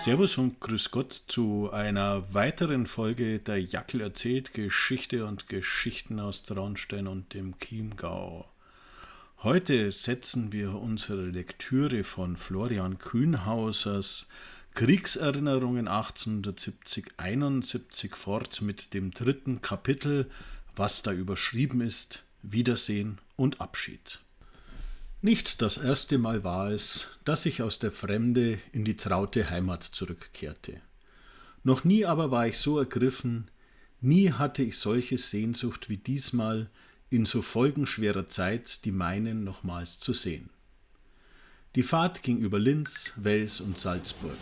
Servus und Grüß Gott zu einer weiteren Folge der Jackel erzählt Geschichte und Geschichten aus Traunstein und dem Chiemgau. Heute setzen wir unsere Lektüre von Florian Kühnhausers Kriegserinnerungen 1870-71 fort mit dem dritten Kapitel, was da überschrieben ist, Wiedersehen und Abschied. Nicht das erste Mal war es, dass ich aus der Fremde in die traute Heimat zurückkehrte. Noch nie aber war ich so ergriffen, nie hatte ich solche Sehnsucht wie diesmal, in so folgenschwerer Zeit die meinen nochmals zu sehen. Die Fahrt ging über Linz, Wels und Salzburg.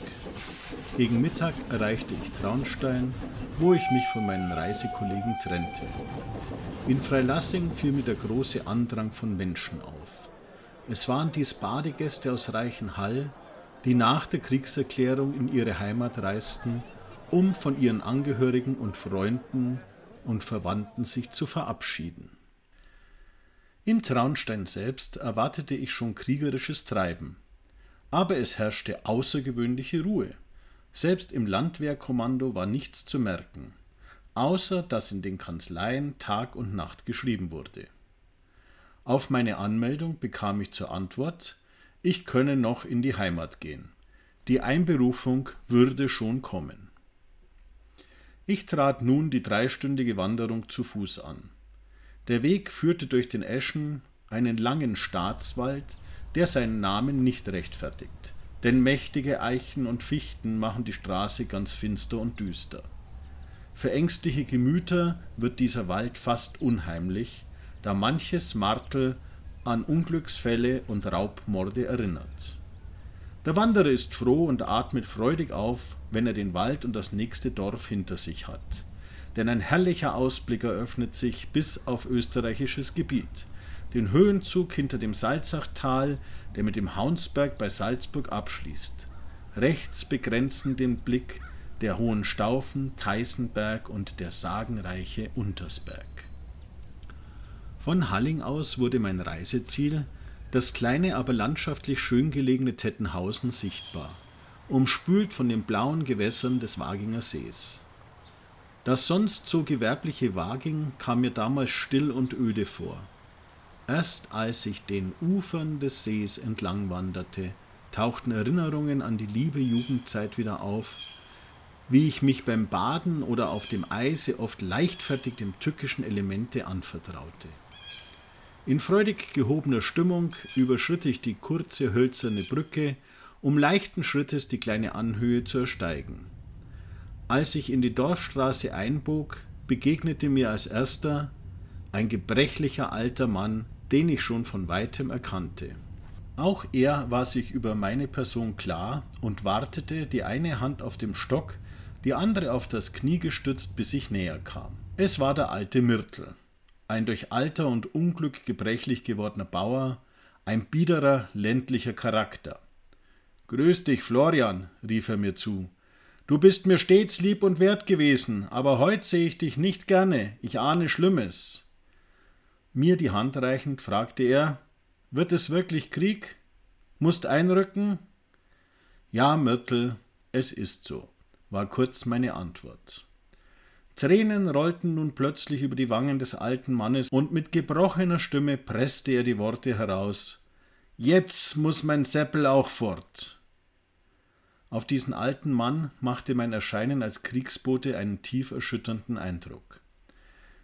Gegen Mittag erreichte ich Traunstein, wo ich mich von meinen Reisekollegen trennte. In Freilassing fiel mir der große Andrang von Menschen auf. Es waren dies Badegäste aus Reichenhall, die nach der Kriegserklärung in ihre Heimat reisten, um von ihren Angehörigen und Freunden und Verwandten sich zu verabschieden. In Traunstein selbst erwartete ich schon kriegerisches Treiben, aber es herrschte außergewöhnliche Ruhe. Selbst im Landwehrkommando war nichts zu merken, außer dass in den Kanzleien Tag und Nacht geschrieben wurde. Auf meine Anmeldung bekam ich zur Antwort, ich könne noch in die Heimat gehen. Die Einberufung würde schon kommen. Ich trat nun die dreistündige Wanderung zu Fuß an. Der Weg führte durch den Eschen, einen langen Staatswald, der seinen Namen nicht rechtfertigt, denn mächtige Eichen und Fichten machen die Straße ganz finster und düster. Für ängstliche Gemüter wird dieser Wald fast unheimlich, da manches Martel an Unglücksfälle und Raubmorde erinnert. Der Wanderer ist froh und atmet freudig auf, wenn er den Wald und das nächste Dorf hinter sich hat. Denn ein herrlicher Ausblick eröffnet sich bis auf österreichisches Gebiet. Den Höhenzug hinter dem Salzachtal, der mit dem Haunsberg bei Salzburg abschließt. Rechts begrenzen den Blick der Hohen Staufen, Teisenberg und der sagenreiche Untersberg. Von Halling aus wurde mein Reiseziel, das kleine, aber landschaftlich schön gelegene Tettenhausen, sichtbar, umspült von den blauen Gewässern des Waginger Sees. Das sonst so gewerbliche Waging kam mir damals still und öde vor. Erst als ich den Ufern des Sees entlang wanderte, tauchten Erinnerungen an die liebe Jugendzeit wieder auf, wie ich mich beim Baden oder auf dem Eise oft leichtfertig dem tückischen Elemente anvertraute. In freudig gehobener Stimmung überschritt ich die kurze hölzerne Brücke, um leichten Schrittes die kleine Anhöhe zu ersteigen. Als ich in die Dorfstraße einbog, begegnete mir als erster ein gebrechlicher alter Mann, den ich schon von weitem erkannte. Auch er war sich über meine Person klar und wartete, die eine Hand auf dem Stock, die andere auf das Knie gestützt, bis ich näher kam. Es war der alte Myrtel ein durch Alter und Unglück gebrechlich gewordener Bauer, ein biederer ländlicher Charakter. Grüß dich, Florian, rief er mir zu. Du bist mir stets lieb und wert gewesen, aber heut sehe ich dich nicht gerne, ich ahne Schlimmes. Mir die Hand reichend, fragte er, wird es wirklich Krieg? Musst einrücken? Ja, Myrtel, es ist so, war kurz meine Antwort. Tränen rollten nun plötzlich über die Wangen des alten Mannes, und mit gebrochener Stimme presste er die Worte heraus Jetzt muss mein Seppel auch fort. Auf diesen alten Mann machte mein Erscheinen als Kriegsbote einen tief erschütternden Eindruck.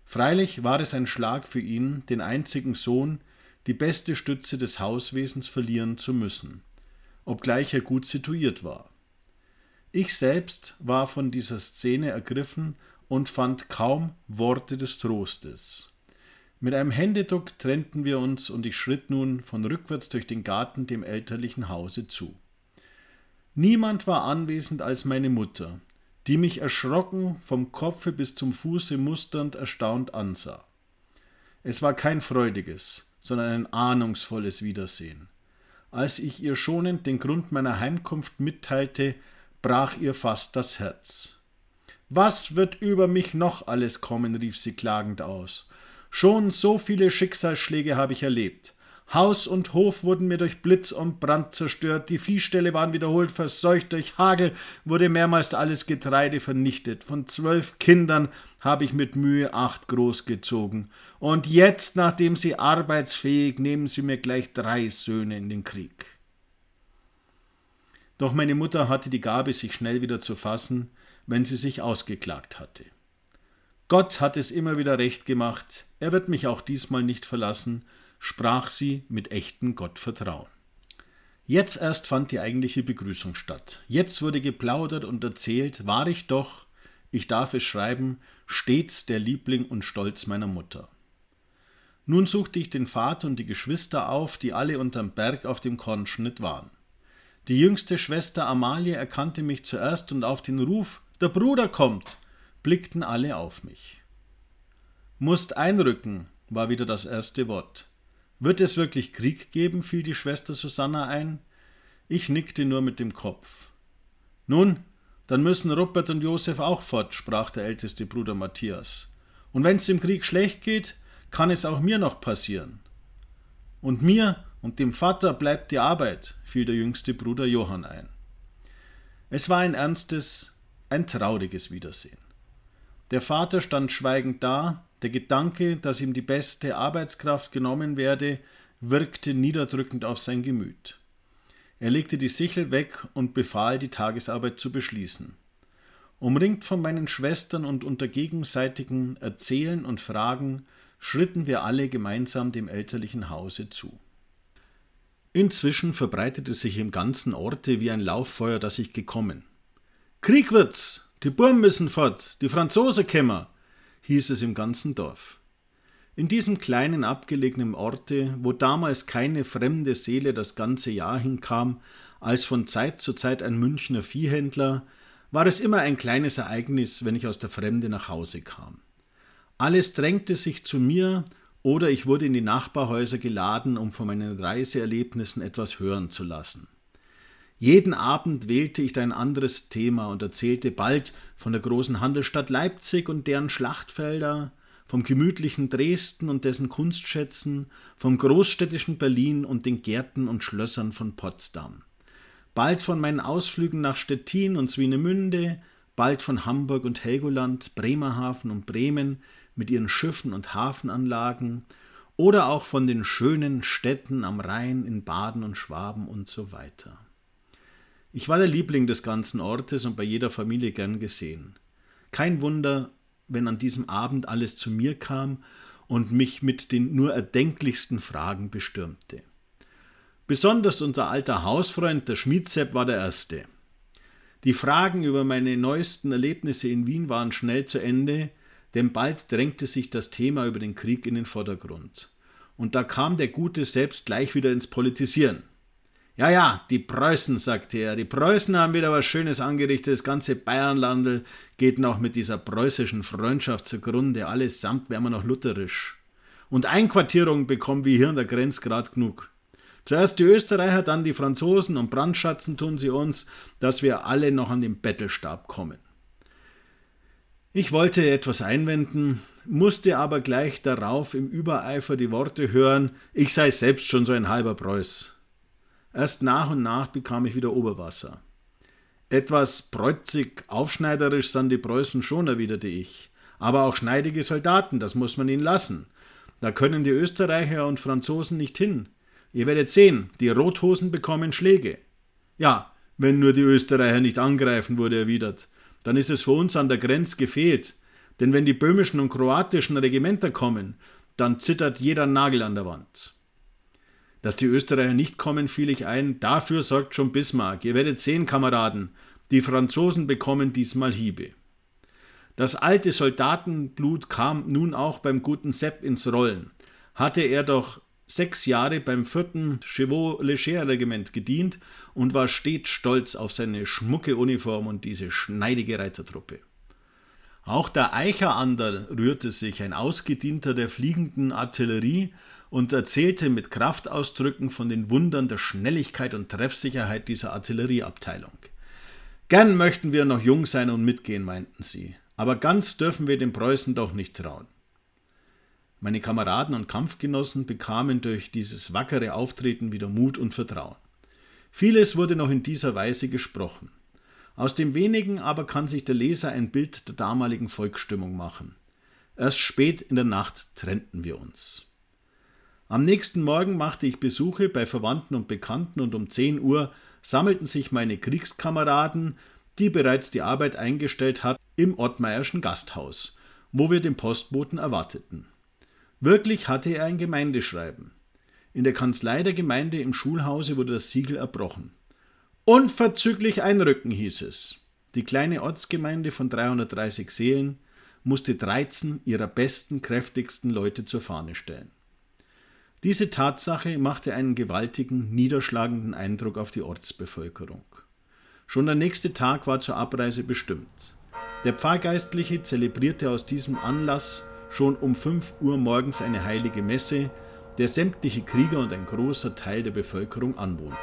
Freilich war es ein Schlag für ihn, den einzigen Sohn, die beste Stütze des Hauswesens verlieren zu müssen, obgleich er gut situiert war. Ich selbst war von dieser Szene ergriffen und fand kaum Worte des Trostes. Mit einem Händedruck trennten wir uns und ich schritt nun von rückwärts durch den Garten dem elterlichen Hause zu. Niemand war anwesend als meine Mutter, die mich erschrocken vom Kopfe bis zum Fuße musternd erstaunt ansah. Es war kein freudiges, sondern ein ahnungsvolles Wiedersehen. Als ich ihr schonend den Grund meiner Heimkunft mitteilte, brach ihr fast das Herz. Was wird über mich noch alles kommen? rief sie klagend aus. Schon so viele Schicksalsschläge habe ich erlebt. Haus und Hof wurden mir durch Blitz und Brand zerstört, die Viehställe waren wiederholt verseucht, durch Hagel wurde mehrmals alles Getreide vernichtet. Von zwölf Kindern habe ich mit Mühe acht großgezogen. Und jetzt, nachdem sie arbeitsfähig, nehmen sie mir gleich drei Söhne in den Krieg. Doch meine Mutter hatte die Gabe, sich schnell wieder zu fassen, wenn sie sich ausgeklagt hatte. Gott hat es immer wieder recht gemacht, er wird mich auch diesmal nicht verlassen, sprach sie mit echtem Gottvertrauen. Jetzt erst fand die eigentliche Begrüßung statt. Jetzt wurde geplaudert und erzählt, war ich doch, ich darf es schreiben, stets der Liebling und Stolz meiner Mutter. Nun suchte ich den Vater und die Geschwister auf, die alle unterm Berg auf dem Kornschnitt waren. Die jüngste Schwester Amalie erkannte mich zuerst und auf den Ruf Der Bruder kommt, blickten alle auf mich. Musst einrücken, war wieder das erste Wort. Wird es wirklich Krieg geben? fiel die Schwester Susanna ein. Ich nickte nur mit dem Kopf. Nun, dann müssen Rupert und Josef auch fort, sprach der älteste Bruder Matthias. Und wenn's im Krieg schlecht geht, kann es auch mir noch passieren. Und mir und dem Vater bleibt die Arbeit, fiel der jüngste Bruder Johann ein. Es war ein ernstes, ein trauriges Wiedersehen. Der Vater stand schweigend da, der Gedanke, dass ihm die beste Arbeitskraft genommen werde, wirkte niederdrückend auf sein Gemüt. Er legte die Sichel weg und befahl, die Tagesarbeit zu beschließen. Umringt von meinen Schwestern und unter gegenseitigen Erzählen und Fragen schritten wir alle gemeinsam dem elterlichen Hause zu. Inzwischen verbreitete sich im ganzen Orte wie ein Lauffeuer, dass ich gekommen. Krieg wird's! Die Burm müssen fort! Die Franzose kämmer! hieß es im ganzen Dorf. In diesem kleinen abgelegenen Orte, wo damals keine fremde Seele das ganze Jahr hinkam, als von Zeit zu Zeit ein Münchner Viehhändler, war es immer ein kleines Ereignis, wenn ich aus der Fremde nach Hause kam. Alles drängte sich zu mir oder ich wurde in die Nachbarhäuser geladen, um von meinen Reiseerlebnissen etwas hören zu lassen. Jeden Abend wählte ich ein anderes Thema und erzählte bald von der großen Handelsstadt Leipzig und deren Schlachtfelder, vom gemütlichen Dresden und dessen Kunstschätzen, vom großstädtischen Berlin und den Gärten und Schlössern von Potsdam. Bald von meinen Ausflügen nach Stettin und Swinemünde, bald von Hamburg und Helgoland, Bremerhaven und Bremen, mit ihren Schiffen und Hafenanlagen oder auch von den schönen Städten am Rhein in Baden und Schwaben und so weiter. Ich war der Liebling des ganzen Ortes und bei jeder Familie gern gesehen. Kein Wunder, wenn an diesem Abend alles zu mir kam und mich mit den nur erdenklichsten Fragen bestürmte. Besonders unser alter Hausfreund, der Schmiedsepp, war der Erste. Die Fragen über meine neuesten Erlebnisse in Wien waren schnell zu Ende, denn bald drängte sich das Thema über den Krieg in den Vordergrund. Und da kam der Gute selbst gleich wieder ins Politisieren. Ja, ja, die Preußen, sagte er, die Preußen haben wieder was Schönes angerichtet, das ganze Bayernlandel geht noch mit dieser preußischen Freundschaft zugrunde, allesamt wären wir noch lutherisch. Und Einquartierung bekommen wir hier an der Grenze grad genug. Zuerst die Österreicher, dann die Franzosen und Brandschatzen tun sie uns, dass wir alle noch an den Bettelstab kommen. Ich wollte etwas einwenden, musste aber gleich darauf im Übereifer die Worte hören, ich sei selbst schon so ein halber Preuß. Erst nach und nach bekam ich wieder Oberwasser. Etwas preuzig, aufschneiderisch sind die Preußen schon, erwiderte ich. Aber auch schneidige Soldaten, das muss man ihnen lassen. Da können die Österreicher und Franzosen nicht hin. Ihr werdet sehen, die Rothosen bekommen Schläge. Ja, wenn nur die Österreicher nicht angreifen, wurde erwidert dann ist es für uns an der Grenze gefehlt. Denn wenn die böhmischen und kroatischen Regimenter kommen, dann zittert jeder Nagel an der Wand. Dass die Österreicher nicht kommen, fiel ich ein, dafür sorgt schon Bismarck. Ihr werdet sehen, Kameraden, die Franzosen bekommen diesmal Hiebe. Das alte Soldatenblut kam nun auch beim guten Sepp ins Rollen. Hatte er doch sechs Jahre beim 4. Chevaux-Leger-Regiment gedient und war stets stolz auf seine schmucke Uniform und diese schneidige Reitertruppe. Auch der Eicher Anderl rührte sich, ein Ausgedienter der fliegenden Artillerie, und erzählte mit Kraftausdrücken von den Wundern der Schnelligkeit und Treffsicherheit dieser Artillerieabteilung. Gern möchten wir noch jung sein und mitgehen, meinten sie, aber ganz dürfen wir den Preußen doch nicht trauen. Meine Kameraden und Kampfgenossen bekamen durch dieses wackere Auftreten wieder Mut und Vertrauen. Vieles wurde noch in dieser Weise gesprochen. Aus dem wenigen aber kann sich der Leser ein Bild der damaligen Volksstimmung machen. Erst spät in der Nacht trennten wir uns. Am nächsten Morgen machte ich Besuche bei Verwandten und Bekannten und um 10 Uhr sammelten sich meine Kriegskameraden, die bereits die Arbeit eingestellt hatten, im Ottmeierschen Gasthaus, wo wir den Postboten erwarteten. Wirklich hatte er ein Gemeindeschreiben. In der Kanzlei der Gemeinde im Schulhause wurde das Siegel erbrochen. Unverzüglich einrücken, hieß es. Die kleine Ortsgemeinde von 330 Seelen musste 13 ihrer besten, kräftigsten Leute zur Fahne stellen. Diese Tatsache machte einen gewaltigen, niederschlagenden Eindruck auf die Ortsbevölkerung. Schon der nächste Tag war zur Abreise bestimmt. Der Pfarrgeistliche zelebrierte aus diesem Anlass schon um 5 Uhr morgens eine heilige Messe, der sämtliche Krieger und ein großer Teil der Bevölkerung anwohnten.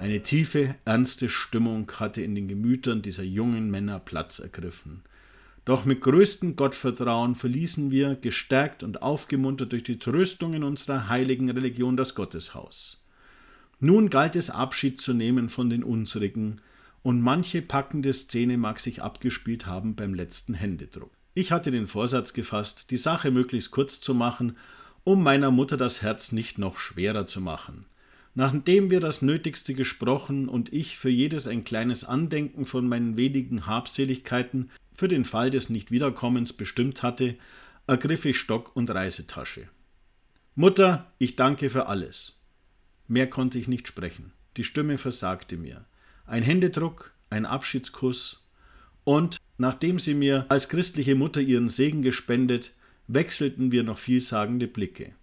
Eine tiefe, ernste Stimmung hatte in den Gemütern dieser jungen Männer Platz ergriffen. Doch mit größtem Gottvertrauen verließen wir, gestärkt und aufgemuntert durch die Tröstungen unserer heiligen Religion, das Gotteshaus. Nun galt es Abschied zu nehmen von den unsrigen, und manche packende Szene mag sich abgespielt haben beim letzten Händedruck. Ich hatte den Vorsatz gefasst, die Sache möglichst kurz zu machen, um meiner Mutter das Herz nicht noch schwerer zu machen. Nachdem wir das Nötigste gesprochen und ich für jedes ein kleines Andenken von meinen wenigen Habseligkeiten für den Fall des Nichtwiederkommens bestimmt hatte, ergriff ich Stock und Reisetasche. Mutter, ich danke für alles. Mehr konnte ich nicht sprechen. Die Stimme versagte mir. Ein Händedruck, ein Abschiedskuss und, nachdem sie mir als christliche Mutter ihren Segen gespendet, wechselten wir noch vielsagende Blicke.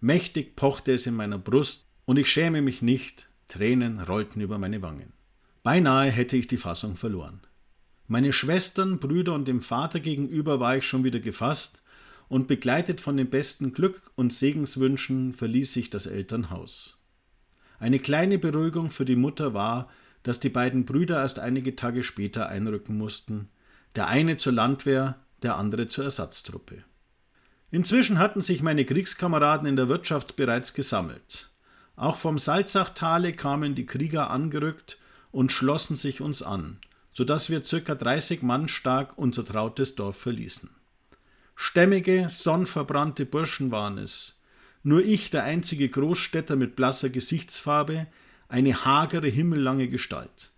Mächtig pochte es in meiner Brust und ich schäme mich nicht, Tränen rollten über meine Wangen. Beinahe hätte ich die Fassung verloren. Meine Schwestern, Brüder und dem Vater gegenüber war ich schon wieder gefasst, und begleitet von dem besten Glück und Segenswünschen verließ ich das Elternhaus. Eine kleine Beruhigung für die Mutter war, dass die beiden Brüder erst einige Tage später einrücken mussten, der eine zur Landwehr, der andere zur Ersatztruppe. Inzwischen hatten sich meine Kriegskameraden in der Wirtschaft bereits gesammelt. Auch vom Salzachtale kamen die Krieger angerückt und schlossen sich uns an, so dass wir circa 30 Mann stark unser trautes Dorf verließen. Stämmige, sonnverbrannte Burschen waren es. Nur ich, der einzige Großstädter mit blasser Gesichtsfarbe, eine hagere, himmellange Gestalt.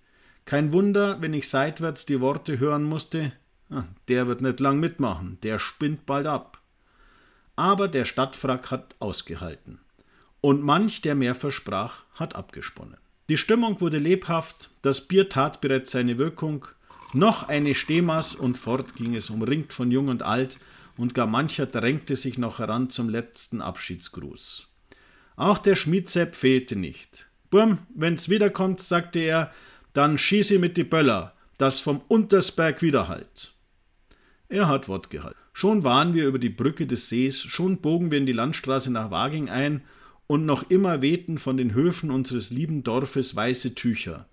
Kein Wunder, wenn ich seitwärts die Worte hören musste, ah, der wird nicht lang mitmachen, der spinnt bald ab. Aber der Stadtfrack hat ausgehalten. Und manch, der mehr versprach, hat abgesponnen. Die Stimmung wurde lebhaft, das Bier tat bereits seine Wirkung, noch eine Stehmaß und fort ging es umringt von Jung und Alt, und gar mancher drängte sich noch heran zum letzten Abschiedsgruß. Auch der Schmiedsepp fehlte nicht. Burm, wenn's wiederkommt, sagte er, dann schieße mit die Böller, das vom Untersberg widerhallt. Er hat Wort gehalten. Schon waren wir über die Brücke des Sees, schon bogen wir in die Landstraße nach Waging ein und noch immer wehten von den Höfen unseres lieben Dorfes weiße Tücher.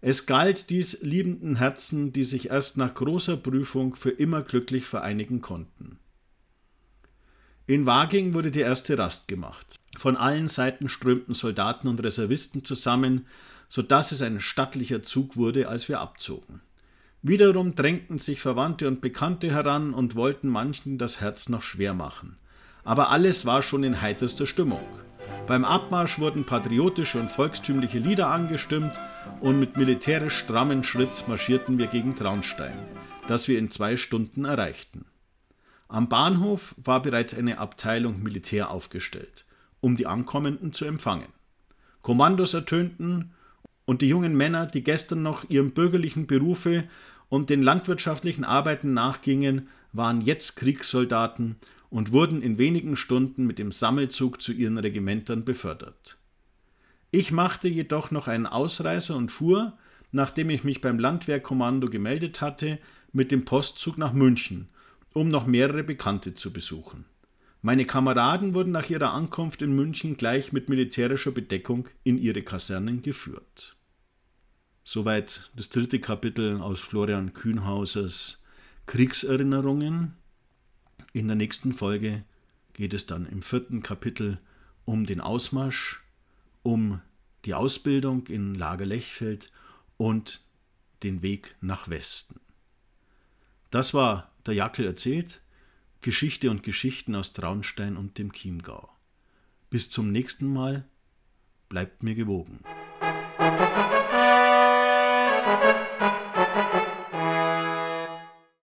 Es galt dies liebenden Herzen, die sich erst nach großer Prüfung für immer glücklich vereinigen konnten. In Waging wurde die erste Rast gemacht. Von allen Seiten strömten Soldaten und Reservisten zusammen, so dass es ein stattlicher Zug wurde, als wir abzogen. Wiederum drängten sich Verwandte und Bekannte heran und wollten manchen das Herz noch schwer machen. Aber alles war schon in heiterster Stimmung. Beim Abmarsch wurden patriotische und volkstümliche Lieder angestimmt und mit militärisch strammen Schritt marschierten wir gegen Traunstein, das wir in zwei Stunden erreichten. Am Bahnhof war bereits eine Abteilung Militär aufgestellt, um die Ankommenden zu empfangen. Kommandos ertönten und die jungen Männer, die gestern noch ihrem bürgerlichen Berufe und den landwirtschaftlichen Arbeiten nachgingen, waren jetzt Kriegssoldaten und wurden in wenigen Stunden mit dem Sammelzug zu ihren Regimentern befördert. Ich machte jedoch noch einen Ausreißer und fuhr, nachdem ich mich beim Landwehrkommando gemeldet hatte, mit dem Postzug nach München, um noch mehrere Bekannte zu besuchen. Meine Kameraden wurden nach ihrer Ankunft in München gleich mit militärischer Bedeckung in ihre Kasernen geführt. Soweit das dritte Kapitel aus Florian Kühnhausers Kriegserinnerungen. In der nächsten Folge geht es dann im vierten Kapitel um den Ausmarsch, um die Ausbildung in Lager Lechfeld und den Weg nach Westen. Das war der Jackel erzählt, Geschichte und Geschichten aus Traunstein und dem Chiemgau. Bis zum nächsten Mal, bleibt mir gewogen.